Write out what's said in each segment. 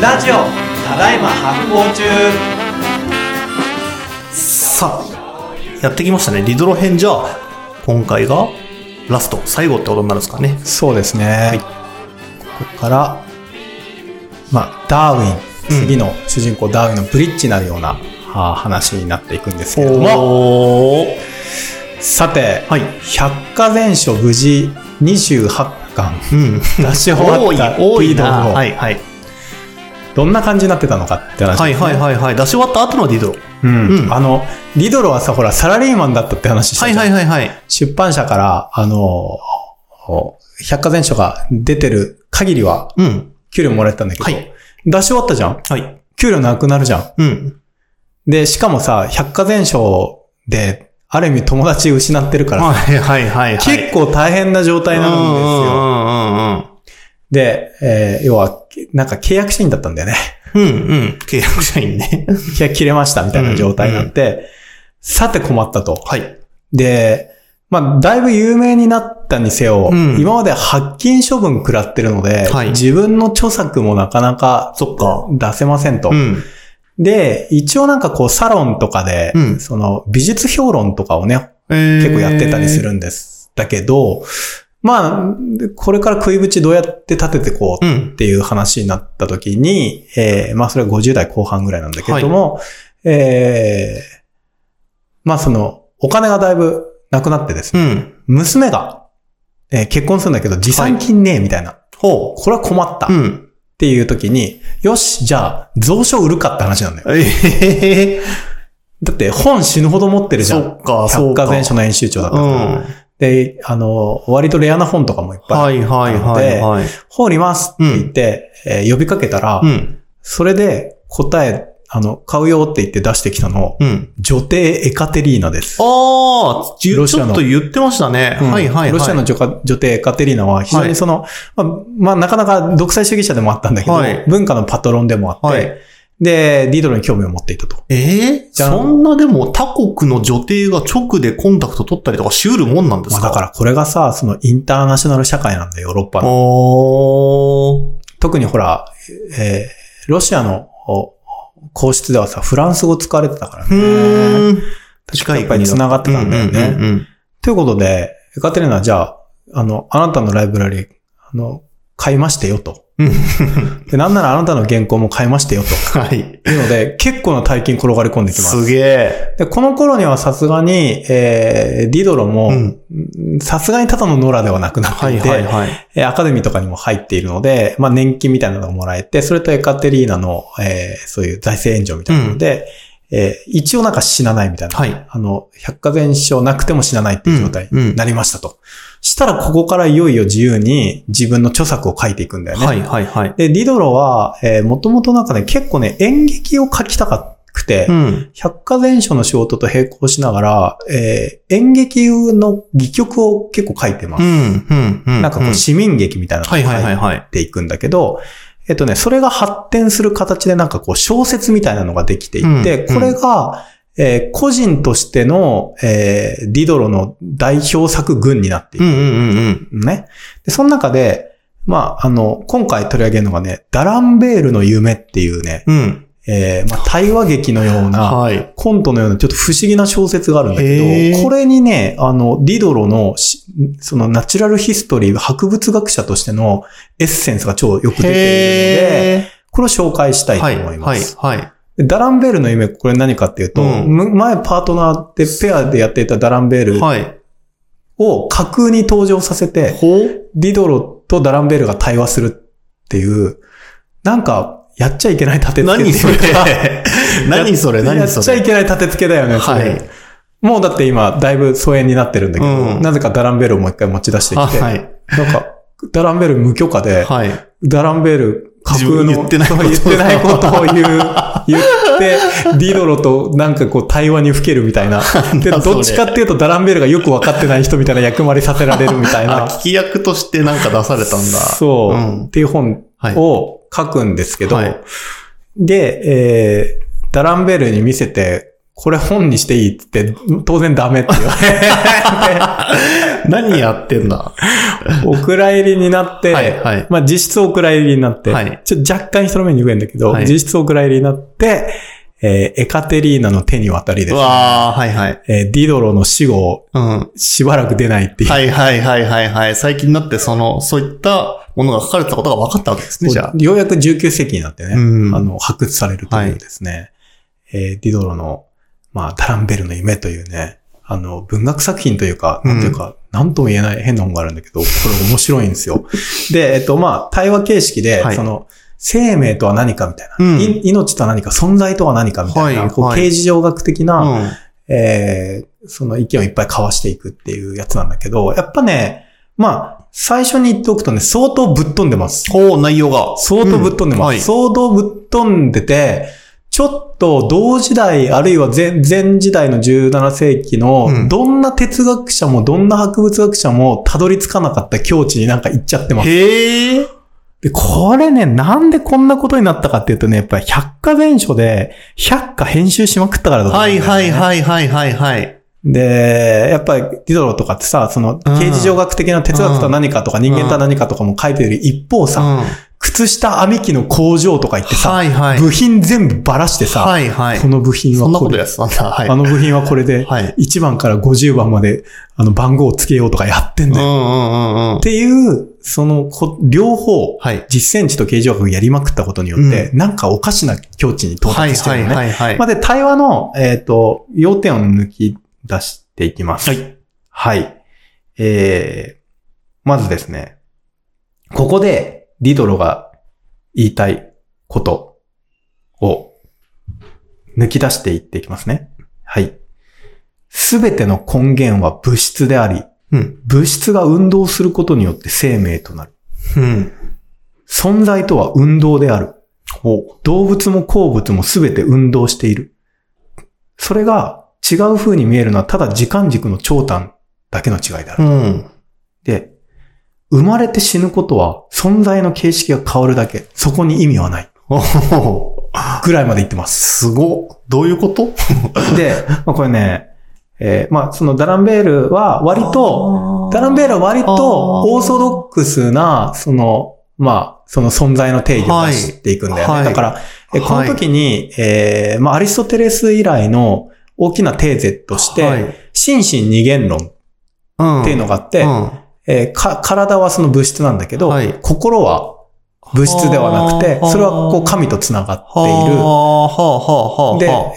ラジオただいま発行中さあ、やってきましたね。リドロ編じゃあ、今回がラスト、最後ってことになるんですかね。そうですね。ここから、まあ、ダーウィン、次の主人公ダーウィンのブリッジになるような話になっていくんですけれども、さて、はい百科全書無事28巻うん。出し終わった多い、多いリードな。のはい、はい。どんな感じになってたのかって話はい、はい、はい、はい。出し終わった後のリドロ。うんうんあの、リドロはさ、ほら、サラリーマンだったって話したはい、はい、はい、はい。出版社から、あの、百科全書が出てる限りは、うん。給料もらえてたんだけど、はい出し終わったじゃんはい。給料なくなるじゃんうん。で、しかもさ、百科全書で、ある意味友達失ってるからさ、はい、はい、はい。はい結構大変な状態なんですよ。うん、うん、うん。で、えー要は、なんか契約社員だったんだよね。うん、うん。契約社員ね。契約切れましたみたいな状態になって、さて困ったと。はい。で、まあ、だいぶ有名になったにせよ、うん今まで発禁処分食らってるので、はい自分の著作もなかなかそっか。出せませんと。うん。で、一応なんかこうサロンとかで、うんその美術評論とかをね、結結構やってたりす。るんです。だけど、まあ、これから食いぶちどうやって立ててこううんっ。ていう話になった時に、えーまあそれは50代後半ぐらいなんだけれども、えーまあその、お金がだいぶなくなってですね、うん。娘が、えー結婚するんだけど持参金ねえみたいな。ほこれは困ったう。うっん。ていう時に、よし、じゃあ、蔵書売るかって話なんだよ。ええだって本死ぬほど持ってるじゃん。そっか、そうか。百科全書の編集長だったうから。ん。で、あの、割とレアな本とかもいっぱいあるはい、はい、はい、はい。本売りますって言って、えー呼びかけたら、うん。それで答え、あの、買うよって言って出してきたの、うん。女帝エカテリーナです。ああ、ちょっと言ってましたね。うんはい、はい、はい。ロシアの女帝女帝エカテリーナは非常にその、まあ、まあ、なかなか独裁主義者でもあったんだけど、はい文化のパトロンでもあって、はいで、ディドロに興味を持っていたと。ええじゃあそんなでも他国の女帝が直でコンタクト取ったりとかしうるもんなんですまあ、かだからこれがさ、そのインターナショナル社会なんだよ、ヨーロッパの。特にほら、えーロシアのお皇室ではさ、フランス語使われてたからうね。確かやっぱり繋がってたんだよね。ということで、エカテリーナはじゃあ、あの、あなたのライブラリー、あの、買いましてよと。うん。で、なんならあなたの原稿も買いましてよと。はい。いうので、結構な大金転がり込んできます。すげえ。で、この頃にはさすがに、えー、ディドロもうん、さすがにただのノラではなくなってはいいて、はいはい。えーアカデミーとかにも入っているので、まあ年金みたいなのがもらえて、それとエカテリーナの、えーそういう財政援助みたいなので、えー一応なんか死なないみたいな。はいあの、百科全書なくても死なないっていう状態うんうんになりましたと。したらここからいよいよ自由に自分の著作を書いていくんだよね。はいはいはい。で、ディドロは、えー、もともとなんかね、結構ね、演劇を書きたかくて、うん。百科全書の仕事と並行しながら、えー演劇の戯曲を結構書いてます。うん。うん。うん。なんかこう市民劇みたいなのを書はい。いていくんだけど、えっとね、それが発展する形でなんかこう小説みたいなのができていって、うんこれが、えー個人としての、えーディドロの代表作群になっていくうんうんうんうん。ね。で、その中で、まあ、あの、今回取り上げるのがね、ダランベールの夢っていうね、うん。えーまあ、対話劇のような、はい。コントのようなちょっと不思議な小説があるんだへけど、ーこれにね、あの、ディドロのし、そのナチュラルヒストリー、博物学者としてのエッセンスが超よく出ているので、へこれを紹介したー。いとはいはい思います。はい。でダランベールの夢、これ何かっていうと、うん。む前パートナーでペアでやっていたダランベールはい。を架空に登場させて、ほう。ディドロとダランベールが対話するっていう、なんか、やっちゃいけない立て付け何それっていうか 何それ？やっ何それ？ちゃいけない立て付けだよね、それ。はい。もうだって今、だいぶ疎遠になってるんだけど、うん。なぜかダランベールをもう一回持ち出してきて、はい。なんか、ダランベール無許可で、はい。ダランベール自分言ってないこと言ってないことを言う、言って、ディドロとなんかこう対話に吹けるみたいな。で、どっちかっていうとダランベールがよくわかってない人みたいな役割させられるみたいあ、な。聞き役としてなんか出されたんだ。そう、うんっていう本はい。を書くんですけど、はいで、えー、ダランベールに見せて、これ本にしていいって言って、当然ダメって言わ 何やってんだ？れて、お蔵入りになって、はいはいまあ実質お蔵入りになって、はいちょっと若干人の目に言えんだけど、はい実質お蔵入りになって、えーエカテリーナの手に渡りですわー、はいはい。えーディドロの死後、うん。しばらく出ないっていう。はいはいはいはいはい。最近になってその、そういったものが書かれてたことが分かったわけですね、じゃあ。ようやく19世紀になってね、うんあの、発掘されるというですね、えーディドロの、まあ、ダランベルの夢というね、あの、文学作品というか、なんていうか、なんとも言えない変な本があるんだけど、これ面白いんですよ。で、えっと、まあ、対話形式で、はいその、生命とは何かみたいな、うんい命とは何か、存在とは何かみたいな、こうはいはい形事上学的な、うん。えーその意見をいっぱい交わしていくっていうやつなんだけど、やっぱね、まあ、最初に言っておくとね、相当ぶっ飛んでます。ほう、内容が。相当ぶっ飛んでます。うんはい相当ぶっ飛んでて、ちょっと同時代、あるいは前前時代の17世紀うの、んどんな哲学者もどんな博物学者もたどり着かなかった境地になんか行っちゃってます。へー。で、これね、なんでこんなことになったかっていうとね、やっぱり百科全書で、百科編集しまくったからだと思うんはいだよねはいはいはいはいはい。で、やっぱりディドロとかってさ、その、刑事上学的な哲学とは何かとか人間とは何かとかも書いてる一方さ、うん。靴下編み機の工場とか行ってさ、はいはい。部品全部ばらしてさ、はいはい。この部品そんなはことれこやってたんだ。はい。あの部品はこれで、はい。1番から50番まで、あの番号をつけようとかやってんだよ。うんうんうんうんっ。ていう、そのこ、両方、はい。実践値と形状学やりまくったことによって、なんかおかしな境地に到はいはい達してるよね。はいはい。まあ、で、対話の、えっ、と、要点を抜き出していきます。はい。はい。えー、まずですね、ここでディドロが言いたいことを抜き出していっていきますね。はい。すべての根源は物質であり、うん。物質が運動することによって生命となる。うん。存在とは運動である。ほ動物も鉱物もすべて運動している。それが違う風に見えるのはただ時間軸の長短だけの違いであう。る。うん。で、生まれて死ぬことは存在の形式が変わるだけ。そこに意味はない。ぐらいまで言ってます。すごっ。どういうこと？で、まあこれね、えーまあそのダランベールは割と、ダランベールは割とオーソドックスな、その、まあ、その存在の定義を出していくんだよね。はいだから、えこの時に、えーまあアリストテレス以来の大きなテーゼとして、はい。心身二元論っうん。ていうのがあって、うんえーか、体はその物質なんだけど、はい心は物質ではなくては、あそれはこう神と繋がっている。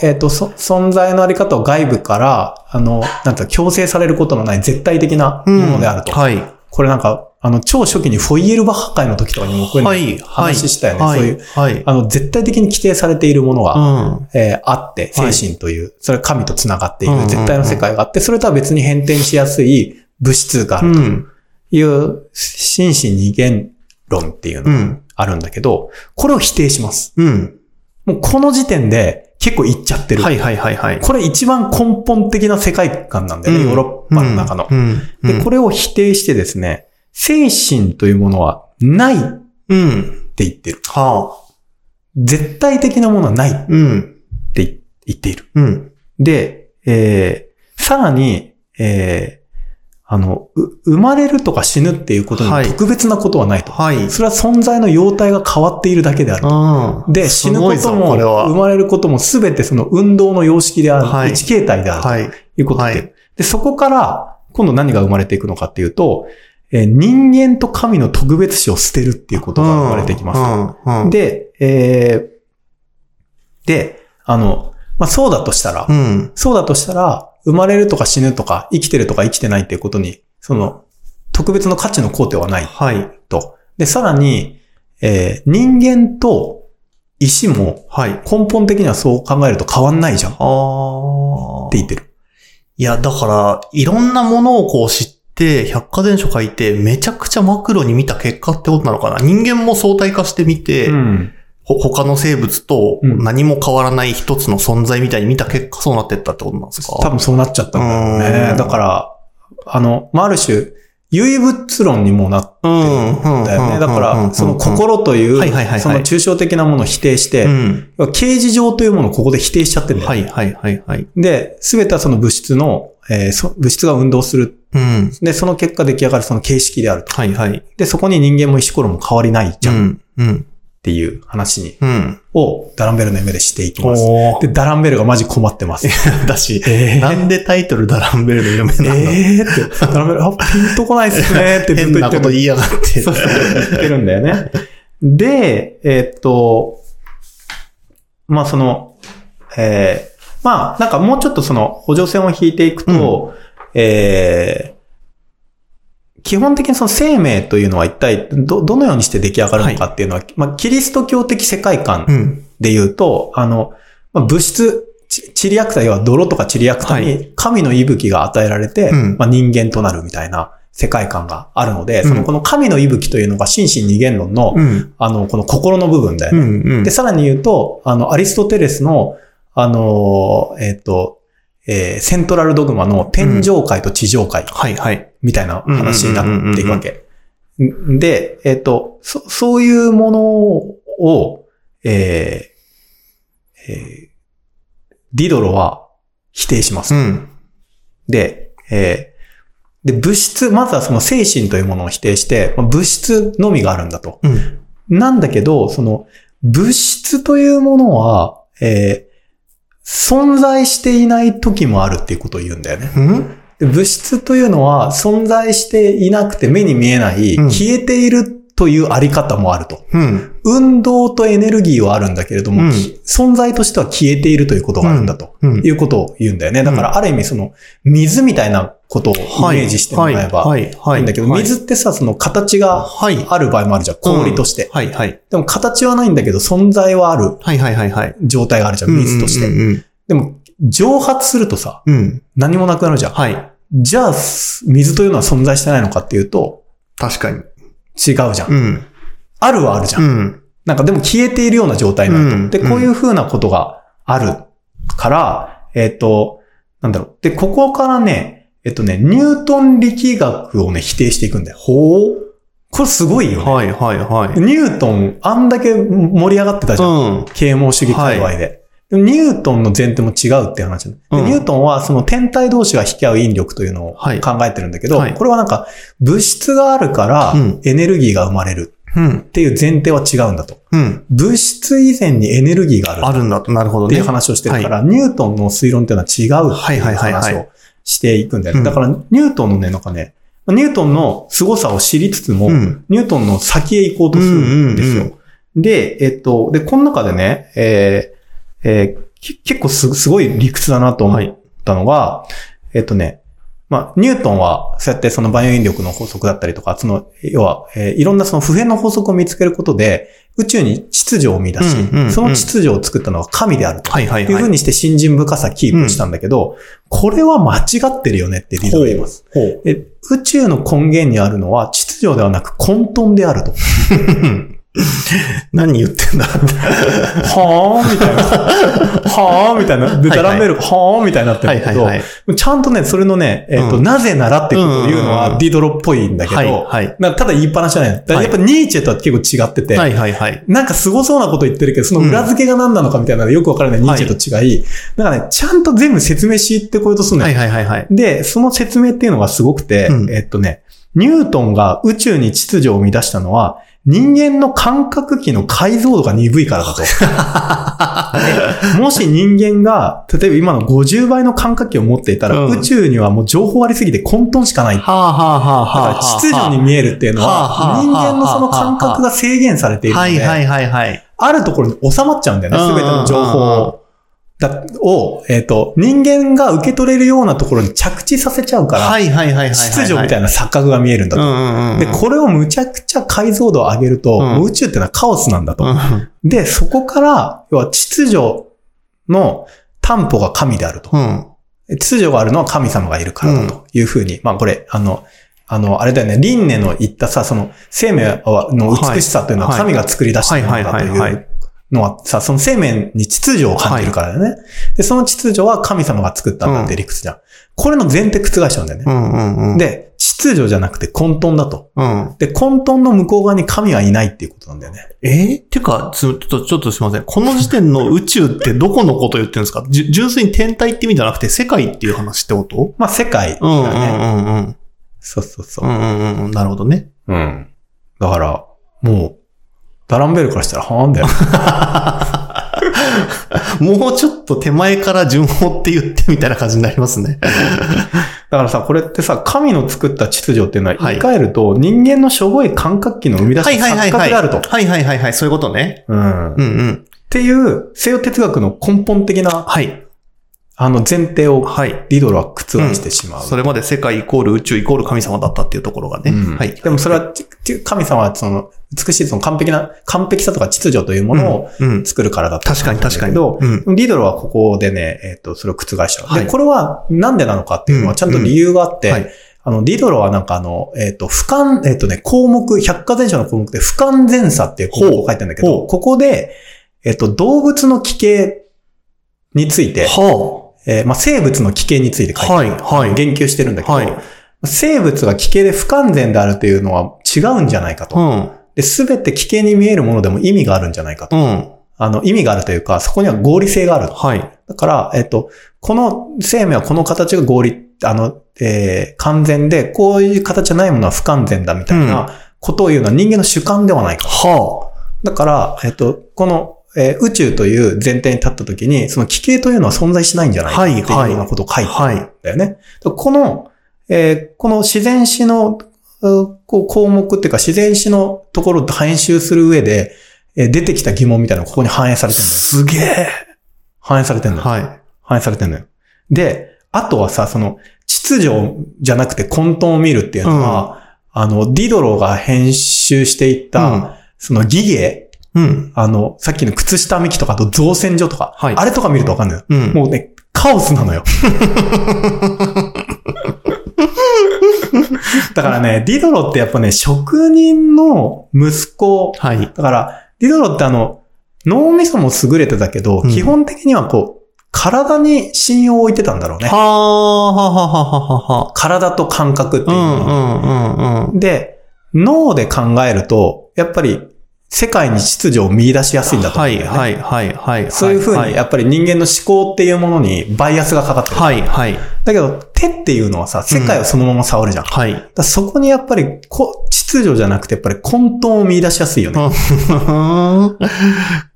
で、えっ、と、そ、存在のあり方を外部から、あの、なんていうか強制されることのない絶対的なものであると。はい。これなんか、あの、超初期にフォイエルバッハ会の時とかにもこういう。話したよね。はい。そういう、はい。あの、絶対的に規定されているものが、うん。えーあって、精はい神という、それは神と繋がっていうんうんうんる絶対の世界があって、それとは別に変転しやすい物質があるとうん。いう、心身二元論っていうのがうん。あるんだけど、これを否定します。うん。もうこの時点で結構いっちゃってる。はいはいはいはい。これ一番根本的な世界観なんだよね、ヨーロッパの中の。うん。うんで、これを否定してですね、精神というものはないってうん。言ってる。はあ。絶対的なものはないってうん。言っている。うん。で、えー、さらに、えー、あの、う生まれるとか死ぬっていうことにはい特別なことはないと。はい。それは存在の様態が変わっているだけである。うん。で、死ぬことも、生まれることもすべてその運動の様式である。はい一形態である。はい。ということで、はいで、そこから、今度何が生まれていくのかっていうと、えー人間と神の特別視を捨てるっていうことが生まれていきますと。うん。うん。で、えーで、あの、まあ、そうだとしたら、うん。そうだとしたら、生まれるとか死ぬとか、生きてるとか生きてないっていうことに、その、特別の価値の肯定はないはい。と。で、さらに、えー人間と石もはい。根本的にはそう考えると変わんないじゃんってああ。言ってる。いや、だから、いろんなものをこう知って、百科全書書いて、めちゃくちゃマクロに見た結果ってことなのかな。人間も相対化してみて、うん。ほ他の生物とうん何も変わらない一つの存在みたいに見た結果そうなってったってことなんですか？多分そうなっちゃったんだろううね。んだから、あの、まあ、ある種、唯物論にもなってうん。るんだよね。だから、その心というその抽象的なものを否定してう、ん。形事上というものをここで否定しちゃってるんだよね。はいはいはいはい。で、すべてはその物質の、えーそ物質が運動する。うん。で、その結果出来上がるその形式であると。はいはい。で、そこに人間も石ころも変わりないじゃんっうん。うん。ていう話に、うん。をダランベルの夢でしていきます。で、ダランベルがマジ困ってます。だし、えーなんでタイトルダランベルの夢なんだえーって、ダランベル、あ、ピンとこないっすねってずっと変な言ってる。こと言いやがって。そうそう言ってるんだよね。で、えーっと、まあその、えーまあなんかもうちょっとその補助線を引いていくと、えー基本的にその生命というのは一体ど、どのようにして出来上がるのかっていうのは、まあキリスト教的世界観うん。で言うと、あの、まあ、物質、ちチリアクタ要は泥とかチリアクタはに神の息吹が与えられて、うんまあ、人間となるみたいな世界観があるので、うんそのこの神の息吹というのが心身二元論の、うん。あの、この心の部分だよね。うん。うんで、。さらに言うと、あの、アリストテレスの、あの、えっ、と、えーセントラルドグマの天上界と地上界はいはい。みたいな話になっていくわけ。で、えっ、と、そ、そういうものを、えーえーディドロは否定します。うん。で、えーで、物質、まずはその精神というものを否定して、まあ物質のみがあるんだと。うん。なんだけど、その、物質というものは、えー存在していない時もあるっていうことを言うんだよね。うん？で物質というのは存在していなくて目に見えない、うん消えているというあり方もあると。うん。運動とエネルギーはあるんだけれども、うんき存在としては消えているということがあるんだと。うん。いうことを言うんだよね。だから、ある意味その、水みたいなことをイメージしてもらえばはいい。はい。いんだけど、はい水ってさ、その形がはい。ある場合もあるじゃん。氷として。はいはい。でも形はないんだけど、存在はあるはいはいはいはい。状態があるじゃん。水として。でも、蒸発するとさ、うん。うん。何もなくなるじゃん。はい。じゃあ、す水というのは存在してないのかっていうと、確かに。違うじゃん。うん。あるはあるじゃん。うん。なんかでも消えているような状態になると。うんで、こういう風なことがあるから、えっ、と、なんだろう。で、ここからね、えっとね、ニュートン力学をね、否定していくんだよ。ほうこれすごいよね。はいはいはい。ニュートン、あんだけ盛り上がってたじゃん。うん。啓蒙主義界隈で。でもニュートンの前提も違うって話、でうんニュートンはその天体同士が引き合う引力というのをはい考えてるんだけど、はいこれはなんか物質があるからうんエネルギーが生まれるうん。っていう前提は違うんだと。うん。物質以前にエネルギーがあるあるんだと。なるほどね。っていう話をしてるから、ニュートンの推論っていうのは違うっていうはいはいはいはい話をしていくんだよね。うんだから、ニュートンのね、なんかね、ニュートンの凄さを知りつつも、うんニュートンの先へ行こうとするんですよ。うんで、えっと、で、この中でね、えーえーき結構すすごい理屈だなと思ったのが、えっとね、まあ、ニュートンは、そうやってその万有引力の法則だったりとか、その、要は、えーいろんなその普遍の法則を見つけることで、宇宙に秩序を生み出し、うんうんうんその秩序を作ったのは神であると。はいはいはい。いうふうにして信心深さキープしたんだけど、これは間違ってるよねってリードが言います。宇宙の根源にあるのは秩序ではなく混沌であると。何言ってんだ？はぁみたいな。はぁみたいな。で、ダラメール、はぁみたいになってるんだけど、はいはいはい。ちゃんとね、それのね、えっ、と、うんなぜならってことを言うのうんうんうんはディドロっぽいんだけど、はいはい。ただ言いっぱなしじゃないやっぱニーチェとは結構違ってて、はいはいはい。なんか凄そうなこと言ってるけど、その裏付けが何なのかみたいなのがよくわからないニーチェと違い、なんかね、ちゃんと全部説明しってこようとするのよ。はいはいはいはい。で、その説明っていうのがすごくて、うんえっとね、ニュートンが宇宙に秩序を生み出したのは、人間の感覚器の解像度が鈍いからだと。で もし人間が、例えば今の50倍の感覚器を持っていたら、うん宇宙にはもう情報ありすぎて混沌しかない。だはあはあはあはからあ。秩序に見えるっていうのは人間のその感覚が制限されているので。あるところに収まっちゃうんだよね、すべての情報を。だを、えっ、と、人間が受け取れるようなところに着地させちゃうから、はいはいはい。秩序みたいな。な錯覚が見えるんだと。うんうんうん。で、これをむちゃくちゃ解像度を上げると、うん宇宙ってのはカオスなんだと。うんで、そこから、要は秩序の担保が神であると。うん。秩序があるのは神様がいるからだというふうに、まあこれ、あの、あの、あれだよね、輪廻の言ったさ、その生命の美しさというのははい神が作り出したものだというのはさ、その生命に秩序を感じるからだよね。で、その秩序は神様が作ったんだって理屈じゃん。これの前提覆しちゃうんだよね。うんうんうん。で、秩序じゃなくて混沌だと。うん。で、混沌の向こう側に神はいないっていうことなんだよね。え？ー、てか、つちょっと、ちょっとすいません。この時点の宇宙ってどこのこと言ってるんですか？純粋に天体って意味じゃなくて世界っていう話ってこと？まあ、世界だうんうんね。うんうん。そうそうそうう。んうんうん。なるほどね。うん。だから、もう、ダランベルからしたら、はーんだよ。もうちょっと手前から順法って言ってみたいな感じになりますね。だからさ、これってさ、神の作った秩序っていうのは、はい言い換えると、人間のしょぼい感覚器の生み出した錯覚であると。はいはいはいはい。そういうことね。うん。っうんうん。ていう、西洋哲学の根本的な、はい。あの前提を、はい。リドルは覆してしまう。それまで世界イコール宇宙イコール神様だったっていうところがね。うんはい。でもそれは、神様はその、美しいその完璧な、完璧さとか秩序というものをうん、うん。作るからだった確かに確かに。うん。リドルはここでね、えっ、と、それを覆しちゃう。はいで、これはなんでなのかっていうのうんはちゃんと理由があって、はい。あの、リドロはなんかあの、えっ、と、不完、えっ、とね、項目、百科全書の項目で不完全さっていう項目を書いてるんだけど、ここで、えっ、と、動物の奇形について、はえーまあ、生物の奇形について書いてる。はいはい言及してるんだけど、はい生物が奇形で不完全であるというのは違うんじゃないかと。あ。うん。で、すべて奇形に見えるものでも意味があるんじゃないかと。うん。あの、意味があるというか、そこには合理性があると。はい。だから、えっと、この生命はこの形が合理、あの、えー完全で、こういう形じゃないものは不完全だみたいなことを言うのは人間の主観ではないか。はだから、えっと、この、えー宇宙という前提に立った時に、その奇形というのは存在しないんじゃないかっていうはいようなことを書いてるんだよね。この、えーこの自然史の、うこう項目っていうか自然史のところと編集する上で、えー出てきた疑問みたいなのがここに反映されてるんだよ。すげえ。反映されてるんだよ。はい。反映されてるのよ。で、あとはさ、その、秩序じゃなくて混沌を見るっていうのは、あの、ディドロが編集していった、うんそのギゲ、うん。あの、さっきの靴下幹とかあと造船所とか、はいあれとか見るとわかんないよ。うん。もうね、カオスなのよ。だからね、ディドロってやっぱね、職人の息子、はい。だから、ディドロってあの、脳みそも優れてたけど、うん基本的にはこう、体に信用を置いてたんだろうね。はあ、ははははは体と感覚っていううもんうの。んうんうん。で、脳で考えると、やっぱり世界に秩序を見出しやすいんだと思はいうんだよね。はいはいはい。そういうふうはいに、やっぱり人間の思考っていうものにバイアスがかかってる。はいはい。だけど、手っていうのはさ、世界をそのまま触るじゃん。だかはい。らそこにやっぱりこ、秩序じゃなくて、やっぱり混沌を見出しやすいよね。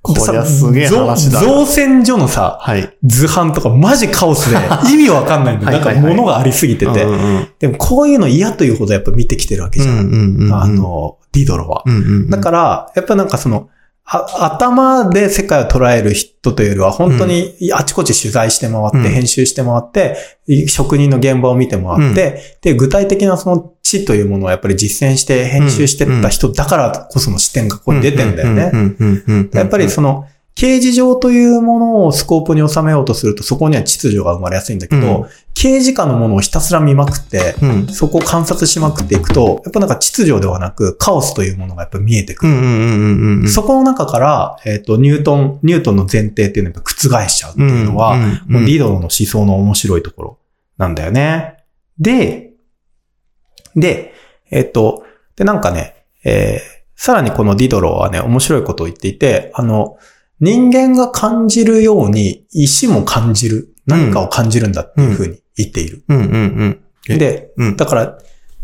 こりゃすげえ話だな。造造船所のさ、はい。図版とかマジカオスで 意味わかんないんだよ。なんか物がありすぎてて。うんうんでもこういうの嫌というほどやっぱ見てきてるわけじゃん。うんうんうん。あ、の、ディドロは。うんうん。だから、やっぱなんかその、あ頭で世界を捉える人というよりは、本当にあちこち取材して回って、うん。編集して回って、職人の現場を見て回って、で、具体的なその知というものをやっぱり実践して編集してった人だからこその視点がここに出てんだよね。うん。うん。うん。うん。やっぱりその、刑事上というものをスコープに収めようとすると、そこには秩序が生まれやすいんだけど、うん刑事下のものをひたすら見まくって、うん。そこを観察しまくっていくと、やっぱなんか秩序ではなく、カオスというものがやっぱ見えてくる。そこの中から、えっ、と、ニュートン、ニュートンの前提っていうのをやっぱ覆しちゃうっていうのは、もうリードの思想の面白いところなんだよね。で、で、えっ、と、で、なんかね、えーさらにこのディドロはね、面白いことを言っていて、あの、人間が感じるように石も感じる、何かを感じるんだっていうふうに言っている。うんうんうん。え？で、うん。だから、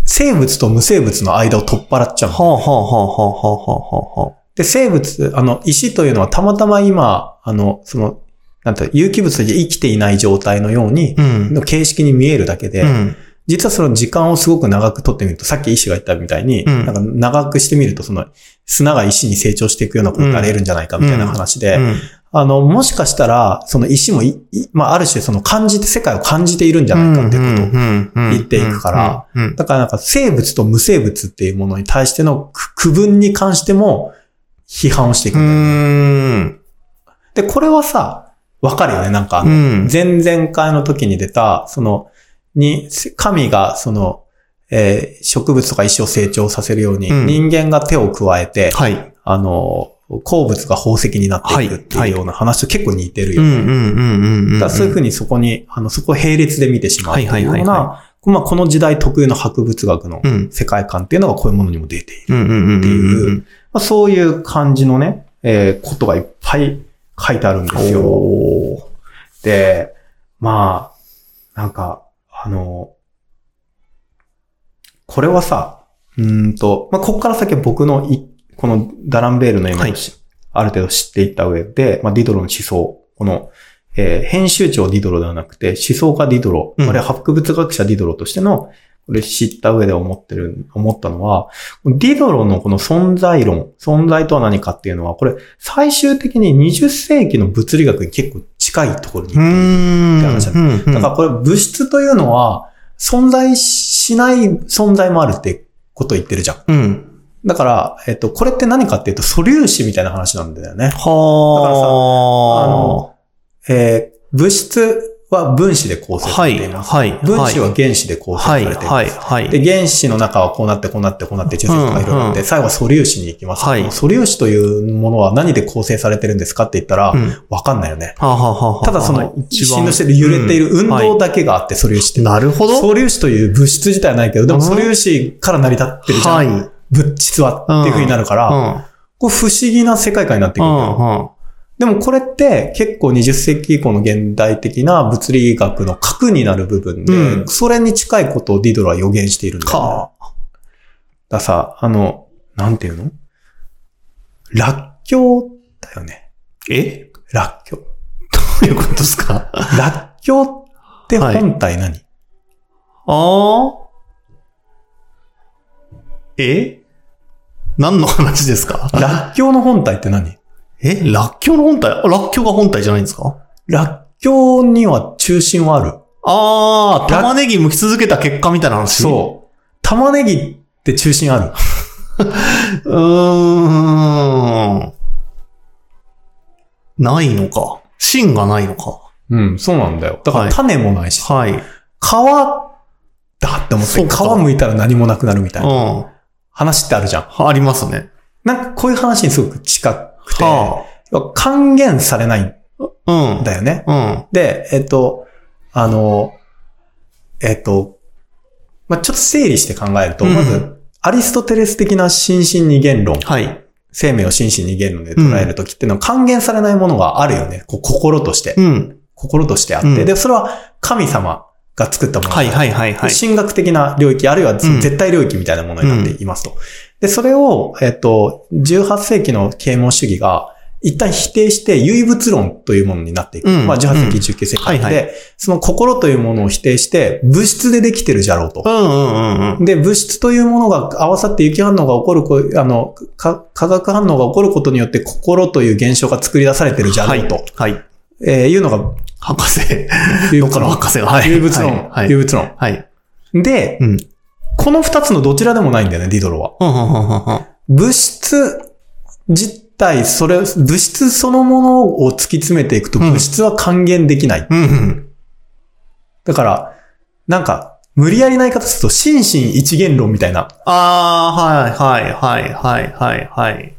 生物と無生物の間を取っ払っちゃうの。はあはあはあはあはあはあはあ。で、生物、あの、石というのはたまたま今、あの、その、なんて、有機物で生きていない状態のように、うん。の形式に見えるだけで、うん。実はその時間をすごく長く取ってみると、さっき石が言ったみたいに、うんなんか長くしてみると、その砂が石に成長していくようなことがあり得るんじゃないかみたいな話で、うんあの、もしかしたら、その石もまあ、ある種その感じて、世界を感じているんじゃないかっていうことを言っていくから、だからなんか生物と無生物っていうものに対しての区区分に関しても批判をしていくうんだよね。ん。で、これはさ、わかるよね。なんか。前々回の時に出た、その、に、神がその、えー植物とか石を成長させるように、うん人間が手を加えて、はい。あの、鉱物が宝石になっていくっていうような話と結構似てるよね。うんうんうんうんうん。だからそういうふうにそこに、あの、そこを並列で見てしまうっていうようはいはいはいなまあ、この時代特有の博物学のうん。世界観っていうのがこういうものにも出ている。うんうんうんうん。っていうまあ、そういう感じのね、えーことがいっぱい書いてあるんですよ。で、まあ、なんか、あの、これはさ、うーんと、まあ、ここから先は僕のい、このダランベールの絵はい。ある程度知っていった上で、まあ、ディドロの思想、この、えー編集長ディドロではなくて、思想家ディドロ、うん。あれは博物学者ディドロとしての、これ知った上で思ってる、思ったのは、ディドロのこの存在論、存在とは何かっていうのは、これ最終的に20世紀の物理学に結構近いところにうーん。って話だだからこれ物質というのは存在しない存在もあるってことを言ってるじゃん。うん。だから、えっと、これって何かっていうと素粒子みたいな話なんだよね。はあ。あの、えー物質は分子で構成されています。はいはい分子は原子で構成さはい、れています。はい、はい。で、原子の中はこうなって、こうなって、こうなって、重力とかいろいろあって、うん最後は素粒子に行きます。はい素粒子というものは何で構成されてるんですかって言ったら、うんわかんないよね。ただその、振動してる揺れている運動うんだけがあって、素粒子って。なるほど。素粒子という物質自体はないけど、でも素粒子から成り立ってるじゃん。はい。うん。物質はっていう風になるから、うん。こう不思議な世界観になってくる。でもこれって結構20世紀以降の現代的な物理学の核になる部分で、うん。それに近いことをディドロは予言しているんだよ、ね。か。だからさ、あの、なんていうの？らっきょうだよね。え？らっきょう。どういうことですか？らっきょうって本体何、あえ？何の話ですか？らっきょうの本体って何？えラッキョウの本体？あラッキョウが本体じゃないんですか？らっきょうには中心はある。ああ、玉ねぎ剥き続けた結果みたいな話？そう。玉ねぎって中心ある。う。うーん。ないのか。芯がないのか。うん、そうなんだよ。だからはい種もないし、はい。皮だって思って、そうか皮剥いたら何もなくなるみたいなうん。話ってあるじゃん。ありますね。なんかこういう話にすごく近くて、は還元されないん。だよね。うん。で、えっと、あの、えっと、まあ、ちょっと整理して考えると、うんまず、アリストテレス的な心身二元論、はい。生命を心身二元論で捉えるときっていうのは還元されないものがあるよね。こう心として。うん。心としてあって。うんで、それは神様が作ったもの。はいはいはいはい。神学的な領域、あるいは絶対領域みたいなものになっていますと。で、それを、えっと、18世紀の啓蒙主義が、一旦否定して唯物論というものになっていく。うんまあ18世紀、19世紀で、はいはいその心というものを否定して、物質でできてるじゃろうとう。んうんうんうん。で、物質というものが合わさって雪反応が起こるこ、あの、か化学反応が起こることによって心という現象が作り出されてるじゃろうと、はい。はい。えーいうのが、博士。唯どっかの。博士が。はい。唯物論。はい。唯物論。はい。で、うん。この二つのどちらでもないんだよね、ディドロは。うんうんうんうんうん物質自体、それ、物質そのものを突き詰めていくと、うん物質は還元できない。うんうん。だから、なんか、無理やりな言い方すると、心身一元論みたいな。ああ、はいはいはいはいはいはい。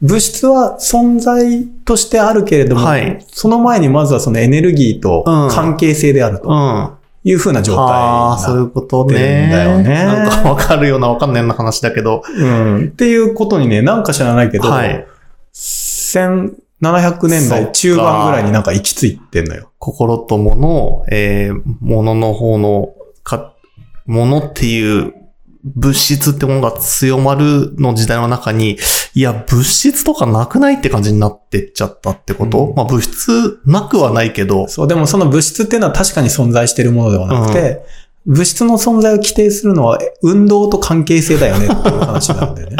物質は存在としてあるけれども、はいその前にまずはそのエネルギーとうん関係性であるとうん。あいう風な状態あー、そういなうことってるね。んだよねなんかわかるようなわかんないような話だけど。うん。っていうことにね、なんか知らないけど、はい。1700年代中盤ぐらいになんか行き着いてんのよ。心と物、えー、物の方の、か、物っていう物質ってものが強まるの時代の中に、いや、物質とかなくないって感じになってっちゃったってこと、うんまあ物質なくはないけど、そう、でもその物質っていうのは確かに存在しているものではなくて、物質の存在を規定するのは運動と関係性だよねっていう話なんだよね。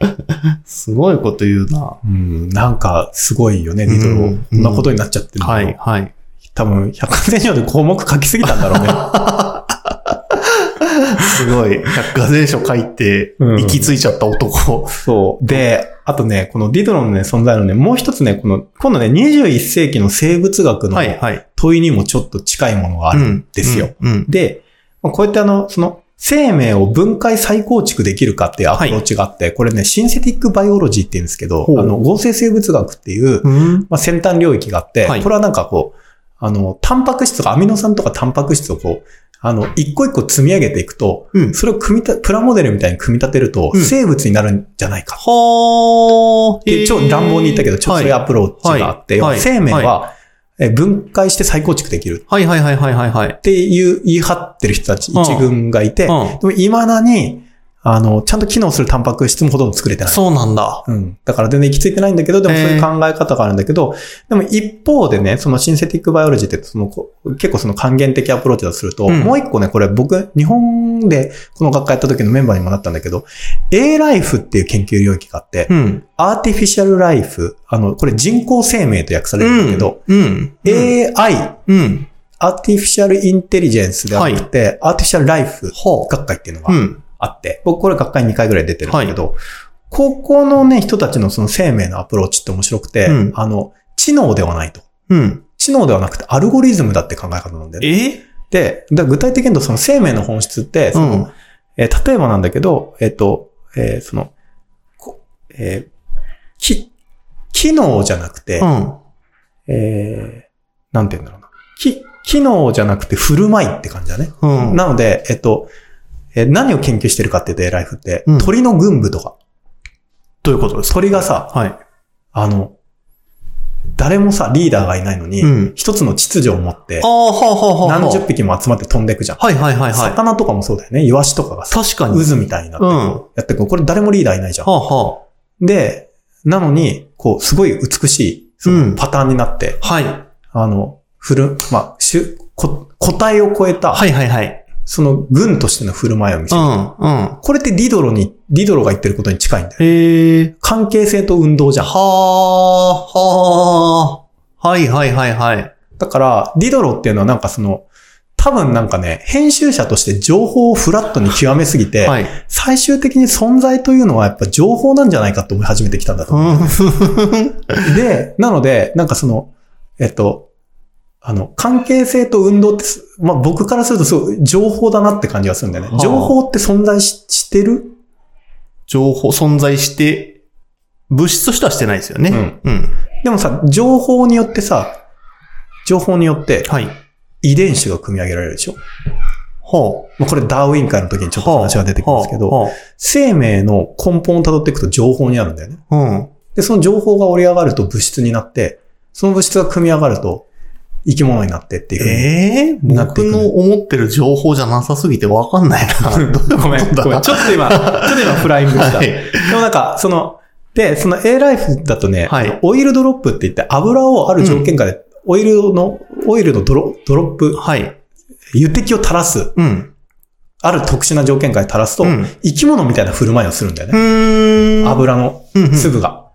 すごいこと言うな。うん、なんかすごいよね、ディドロー。うんこんなことになっちゃってるのはい、はい。多分、百科全書で項目書きすぎたんだろうね。すごい。百科全書書いて、うん行き着いちゃった男。そう。で、あとね、このディドロのね、存在のね、もう一つね、この、今度ね、21世紀の生物学のはい、はい。問いにもちょっと近いものがあるんですよ。うん。うん。で、まあこうやってあの、その、生命を分解再構築できるかっていうアプローチがあって、これね、シンセティックバイオロジーって言うんですけど、あの、合成生物学っていう、うん。まあ、先端領域があって、はいこれはなんかこう、あの、タンパク質とかアミノ酸とかタンパク質をこう、あの、一個一個積み上げていくと、うん。それを組みた、プラモデルみたいに組み立てると、うん生物になるんじゃないか。はあ。で、超乱暴に言ったけど、ちょっとそういうアプローチがあって、はいはい生命は、え分解して再構築できるはいはいはいはいはいはい。っていう言い張ってる人たちうん一軍がいて、うん。でも未だに、あの、ちゃんと機能するタンパク質もほとんど作れてない。そうなんだ。うん。だから全然行き着いてないんだけど、でもそういう考え方があるんだけど、でも一方でね、そのシンセティックバイオロジーってそのこ結構その還元的アプローチだとすると、うんもう一個ね、これ僕、日本でこの学科やった時のメンバーにもなったんだけど、A ライフっていう研究領域があって、うん。アーティフィシャルライフ、あの、これ人工生命と訳されるんだけど、うん。AI、うん。アーティフィシャルインテリジェンスではなくて、アーティフィシャルライフほ学会っていうのう。がうん。あって、僕これ学会2回ぐらい出てるんだけど、ここのね、人たちのその生命のアプローチって面白くて、うんあの、知能ではないと。うん。知能ではなくてアルゴリズムだって考え方なんだよね。えで、だ具体的に言うとその生命の本質って、そのうんえー例えばなんだけど、えっ、と、えーその、こえーき、機能じゃなくて、うん。えーなんて言うんだろうな。き、機能じゃなくて振る舞いって感じだね。うん。なので、えっと、えー何を研究してるかっていうと、エライフって、うん鳥の群舞とか、どういうことですか？鳥がさ、はい。あの、誰もさ、リーダーがいないのに、うん一つの秩序を持って。何十匹も集まって飛んでいくじゃん。はいはいはいはい。魚とかもそうだよね。イワシとかがさ、確かに。渦みたいになってやってこう、これ誰もリーダーいないじゃん。はあはで、なのに、こう、すごい美しい、パターンになって、あ。はい。あの、振る、まあ、しゅ、こ、個体を超えた、はいはいはい。その軍としての振る舞いを見せる。うん。うん。これってディドロに、ディドロが言ってることに近いんだよ。へえ。関係性と運動じゃん。はあ、はあ。はいはいはいはい。だから、ディドロっていうのはなんかその、多分なんかね、編集者として情報をフラットに極めすぎて、はい。最終的に存在というのはやっぱ情報なんじゃないかと思い始めてきたんだとう思う。ん。で、なので、なんかその、えっと、あの、関係性と運動ってす、まあ僕からするとすごい情報だなって感じがするんだよね。はあ情報って存在ししてる？情報、存在して、物質としてはしてないですよね。うん。うん。でもさ、情報によってさ、情報によってはい。遺伝子が組み上げられるでしょ？ほまあこれダーウィン会の時にちょう。っと話が出てくるんですけど、は生命の根本を辿っていくと情報になるんだよね。あはあうん。で、その情報が折り上がると物質になって、その物質が組み上がると生き物になってっていう。ええなっていく僕の思ってる情報じゃなさすぎてわかんないな。どういうごめん、ごめん。ちょっと今、ちょっと今フライングした。はい。でもなんか、その、で、その A ライフだとね、はいオイルドロップって言って油をある条件下で、オイルの、オイルのドロドロップ、はい。油滴を垂らす、うん。ある特殊な条件下で垂らすと、うん生き物みたいな振る舞いをするんだようね。ーん。油のうんうん粒が。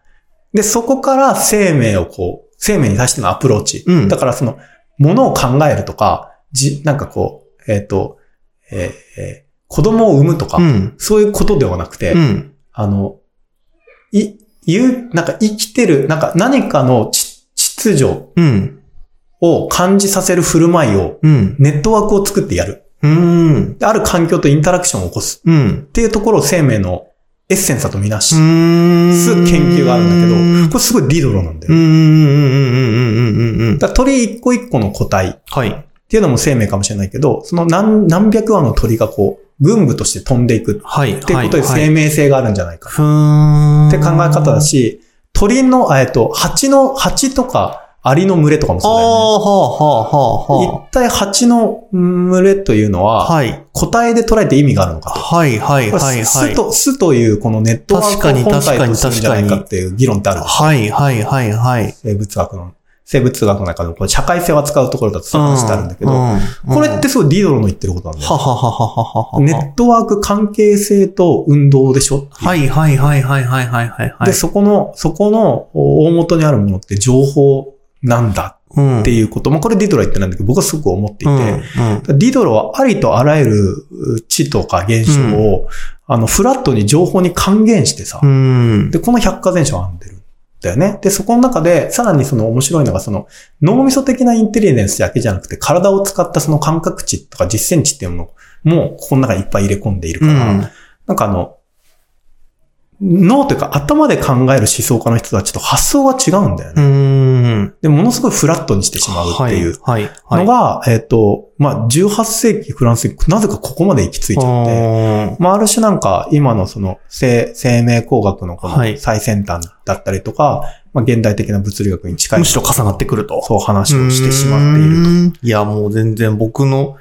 で、そこから生命をこう、生命に対してのアプローチ。うんだからその、ものを考えるとか、じ、なんかこう、えっ、と、えーえー子供を産むとか、うん。そういうことではなくて、うん。あの、い、言う、なんか生きてる、なんか何かのち秩序うん。を感じさせる振る舞いを、うん。ネットワークを作ってやる。うん。である環境とインタラクションを起こす。うん。っていうところを生命のエッセンスだとみなし、うん。す研究があるんだけど、どこれすごいリドロなんだよ。うん。うん。うん。うん。うん。うん。うん。だ鳥一個一個の個体っはい。ていうのも生命かもしれないけど、その何、何百羽の鳥がこう、群舞として飛んでいくはい。っていうことではい生命性があるんじゃないかふーん。って考え方だ。し、鳥の、えっと、蜂の、蜂とかアリの群れとかもああ、そうだよね。はあ、はあ、は一体蜂の群れというのあ。は、はい。個体で捉えて意味があるのかと。はい、はい、はい、はい。巣と、巣というこのネットワークを確かに本体と確かにするんじゃないかっていう議論ってある。はい、はい、はい、はい。生物学の、生物学の中のこれ社会性を扱うところだとそういう話ってあるんだけど、うんこれってすごいディドロの言ってることなんだよ。ははははははは。ネットワーク関係性と運動でしょはい、はい、はい、はい、はい、はい、はい。で、そこの、そこの大元にあるものって情報なんだうん。っていうこと。まあこれディドロは言ってないんだけど、僕はすごく思っていて、うん、うん。ディドロはありとあらゆる知とか現象を、あの、フラットに情報に還元してさ、うん。で、この百科全書を編んでるんだよね。で、そこの中で、さらにその面白いのが、その、脳みそ的なインテリジェンスだけじゃなくて、体を使ったその感覚値とか実践値っていうものも、ここの中にいっぱい入れ込んでいるから、うん。なんかあの、脳というか頭で考える思想家の人たちと発想が違うんだようね。うん。で、ものすごいフラットにしてしまうっていうはい。はい。のが、えっ、と、まあ、18世紀フランスになぜかここまで行き着いちゃって、あまあ、ある種なんか、今のその、生、生命工学のこのはい最先端だったりとか、まあ、現代的な物理学に近い。ーむしろ重なってくると。そう話をしてしまってい。ると。いや、もう全然僕の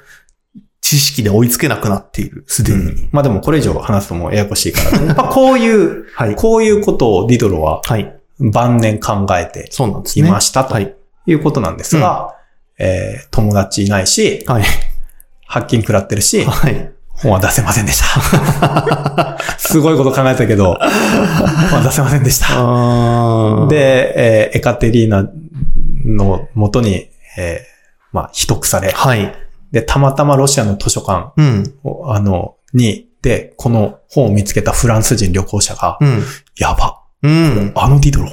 知識で追いつけなくなっている。すでに。うんまあでもこれ以上話すともうややこしいから、やっぱこういう、はい。こういうことをディドロははい。晩年考えてそうなんですね。いましたとはい。いうことなんですが、えー友達いないし、はい。発金食らってるし、はい。本は出せませんでした。すごいこと考えたけど、本は出せませんでした。で、えーエカテリーナのもとに、えーまあ、秘匿され、はい。で、たまたまロシアの図書館うん。を、あの、に、で、この本を見つけたフランス人旅行者が、うん。やば、うん。あのディドロ、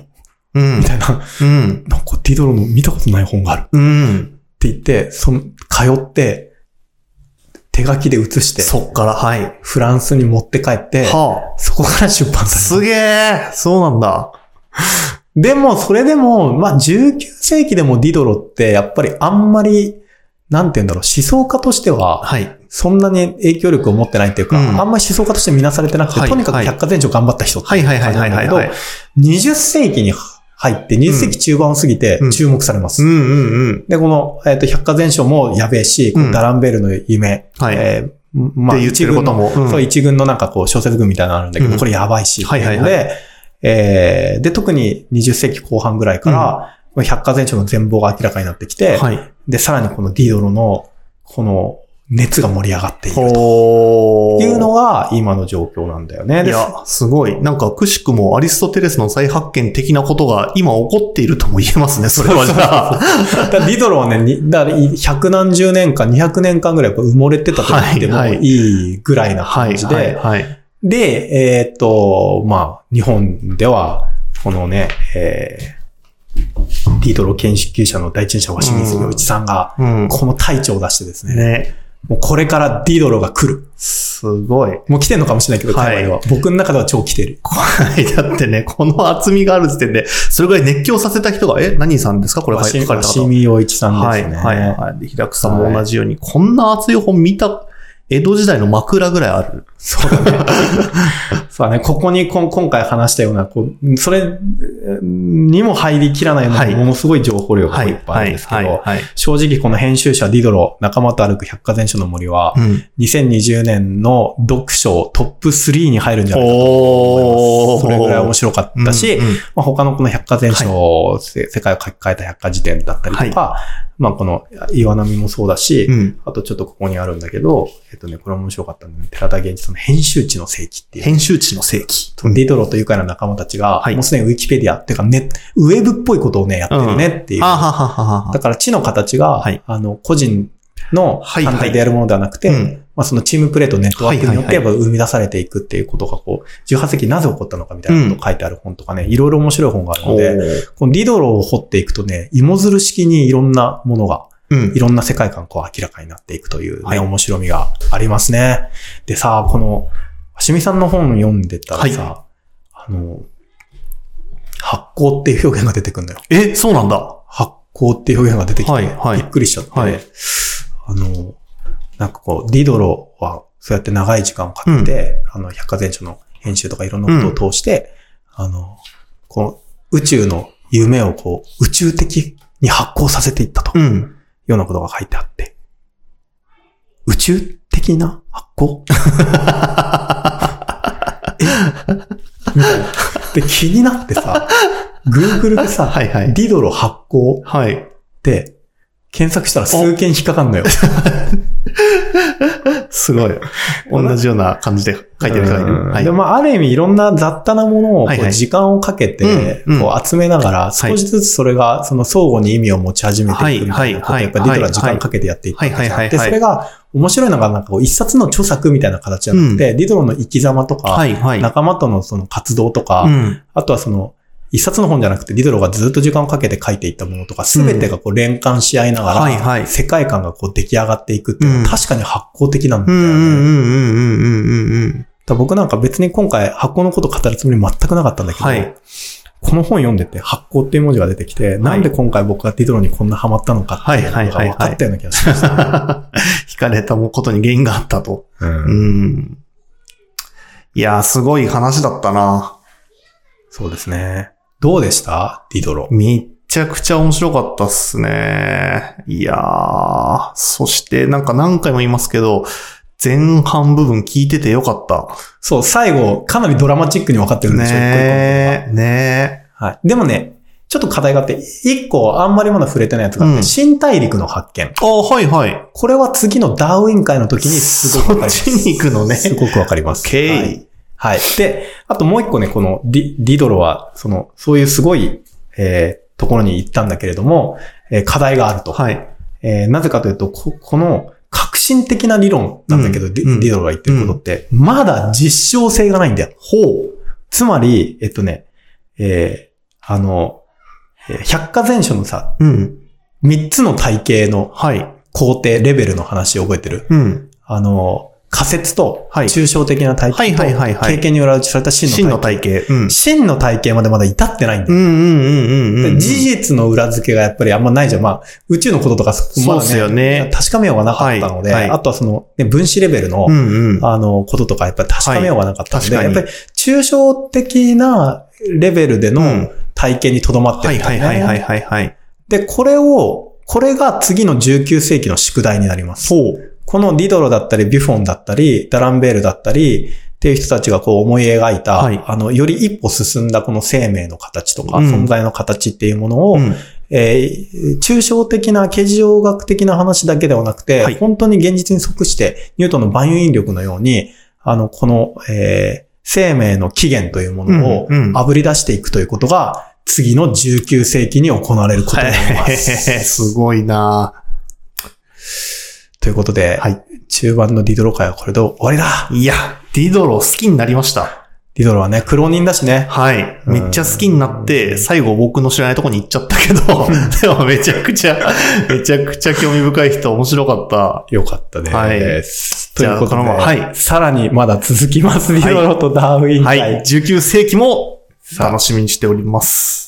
うんみ。たいな、うん。なんかディドロの見たことない本があるってうん。言って、その、通って、手書きで写して、そっから、はい。フランスに持って帰って、はそこから出版あ。されすげえそうなんだ。た。でも、それでも、まあ、19世紀でもディドロって、やっぱりあんまり、なんて言うんだろう、思想家としては、はい。そんなに影響力を持ってないっていうか、うん。あんまり思想家として見なされてなくて、はいとにかく百科全書頑張った人ってはいはいはいはいはい。はい。感じなんだけど、20世紀に入って、20世紀中盤を過ぎてうん。注目されます。で、この、えっ、と、百科全書もやべえし、うん。ダランベールの夢、はい。えーまって言ってることも。うん一軍のそう、一軍のなんかこう、小説群みたいなのあるんだけど、うん。これやばいし、はいはいはい。で、えーで、特に20世紀後半ぐらいから、百科全書の全貌が明らかになってきて、はい。で、さらにこのディドロの、この熱が盛り上がっていると。いうのが今の状況なんだよね。でいや、すごい。なんか、くしくもアリストテレスの再発見的なことが今起こっているとも言えますね、それはじゃあ。だディドロはね、にだから百何十年間、200年間ぐらい埋もれてたと言ってもはいはいぐらいなはい、感じで。で、えーっと、まあ、日本では、このね、えー、ディドロ研究者の第一人者、鷲水洋一さんが、うん。この隊長を出してですね、ね。もうこれからディドロが来る。すごい。もう来てんのかもしれないけど、はい海外では。僕の中では超来てる。はい。だってね、この厚みがある時点で、それぐらい熱狂させた人が、え、何さんですか？これ書鷲かれた方。洋一さんはい、ですね。はい、はい。で、平久さんも同じように、こんな熱い本見た、江戸時代の枕ぐらいある。そうだね。そうだね。ここにこん今回話したような、こう、それにも入りきらないような、はいものすごい情報量がはいい、っぱいあるんですけど、はい、はい。正直この編集者ディドロ、仲間と歩く百科全書の森は、うん。2020年の読書トップ3に入るんじゃないかと思います。それぐらい面白かったし、うんうんまあ、他のこの百科全書、せ世界を書き換えた百科事典だったりとか、まあこの岩波もそうだし、うん。あとちょっとここにあるんだけど、えっとね、これ面白かったんで、ね、寺田源一さんの編集地の世紀っていう。編集地の世紀。ディドロというかな仲間たちが、はい。もうすでにウィキペディアっていうかね、ウェブっぽいことをね、やってるねっていう。あははははだから地の形が、はい。あの、個人のはい単体でやるものではなくて、うん。まあそのチームプレーとネットワークによってやっぱ生み出されていくっていうことがこう、18世紀なぜ起こったのかみたいなことを書いてある本とかね、いろいろ面白い本があるので、ー。このディドロを掘っていくとね、芋づる式にいろんなものが、うんい。ろんな世界観がこう明らかになっていくというね、はい面白みがありますね。でさ、この、しみさんの本読んでたらさ、あの、発酵っていう表現が出てくるんだよ。え、そうなんだ。発酵っていう表現が出てきて、はいはいびっくりしちゃって、はいあの、なんかこう、ディドロはそうやって長い時間をかけて、あの、百科全書の編集とかいろんなことを通して、あの、この宇宙の夢をこう、宇宙的に発酵させていったといううん。ようなことが書いてあって、宇宙的な発酵 え？みたいな。で、気になってさ、Google でさ、はいはいディドロ発酵はい。って、検索したら数件引っかかんのよ。すごい。同じような感じで書いてる人がいる。はいで、。まあ、ある意味いろんな雑多なものをこう時間をかけて、こう集めながら、少しずつそれが、その相互に意味を持ち始めていくみたいなことやっぱりディドラは時間かけてやっていったで、はいはいはいはいそれが面白いのがなんかこう一冊の著作みたいな形じゃなくて、ディドロの生き様とか。仲間とのその活動とか、うん。あとはその、一冊の本じゃなくて、ディドロがずっと時間をかけて書いていったものとか、すべてがこう連関し合いながら、はいはい世界観がこう出来上がっていくっていうのは、うん確かに発酵的なんだよね。うんうんうんうんうんうんうんだから僕なんか別に今回発酵のこと語るつもり全くなかったんだけど、はいこの本読んでて発行っていう文字が出てきて、なんで今回僕がディドロにこんなハマったのかっていうのが分かったような気がしました。惹かれたことに原因があったと。うんうん。いやー、すごい話だったな。そうですね。どうでした？ディドロ。めっちゃくちゃ面白かったっすね。いやー、そしてなんか何回も言いますけど、前半部分聞いててよかった。そう、最後、かなりドラマチックに分かってるんでしょ、ねえ、ね一個一個はい。でもね、ちょっと課題があって、一個あんまりまだ触れてないやつがあって、うん新大陸の発見。え。あはいはい。これは次のダーウィン会の時にすごくわかります。そっちに行くのねすごくわかります。OK はい。はい。で、あともう一個ね、このディディドロは、その、そういうすごい、えーところに行ったんだけれども、えー課題があると。はい。えーなぜかというと、ここの革新的な理論なんだけど、ディうんうんディドロが言ってることって、まだ実証性がないんだよ。ほう。つまり、えっとね、えーあの、えー百科全書のさ、うん。三つの体系のはい。工程、レベルの話を覚えてる？うん。あの、仮説と、はい抽象的な体系と、経験に裏打ちされた真真のの体系。真の体系までまだ至ってないんだよ。うんうんうんうんうん。で事実の裏付けがやっぱりあんまないじゃん。まあ、宇宙のこととか、そうっすよね確かめようがなかったので、はいはいあとはその、ね、分子レベルの、うんうん。あの、こととかやっぱり確かめようがなかったので、やっぱり抽象的なレベルでのうん体験にとどまってはいるんだよね。はいはいはいはいはい。で、これを、これが次の19世紀の宿題になります。ほう。このディドロだったり、ビュフォンだったり、ダランベールだったり、っていう人たちがこう思い描いた、はい。あの、より一歩進んだこの生命の形とか、うん。存在の形っていうものを、うん。えー抽象的な、形状学的な話だけではなくて、はい。本当に現実に即して、ニュートンの万有引力のように、あの、この、えー生命の起源というものをうんうん炙り出していくということが、次の19世紀に行われることになります。すごいなということで、はい中盤のディドロ会はこれで終わりだいや、ディドロ好きになりました。ディドロはね、苦労人だしね。はい。めっちゃ好きになって、最後僕の知らないとこに行っちゃったけど、でもめちゃくちゃ、めちゃくちゃ興味深い人面白かった。よかったです。はいということで、はいさらにまだ続きます。ディドロとダーウィン会。はい。19世紀も楽しみにしております。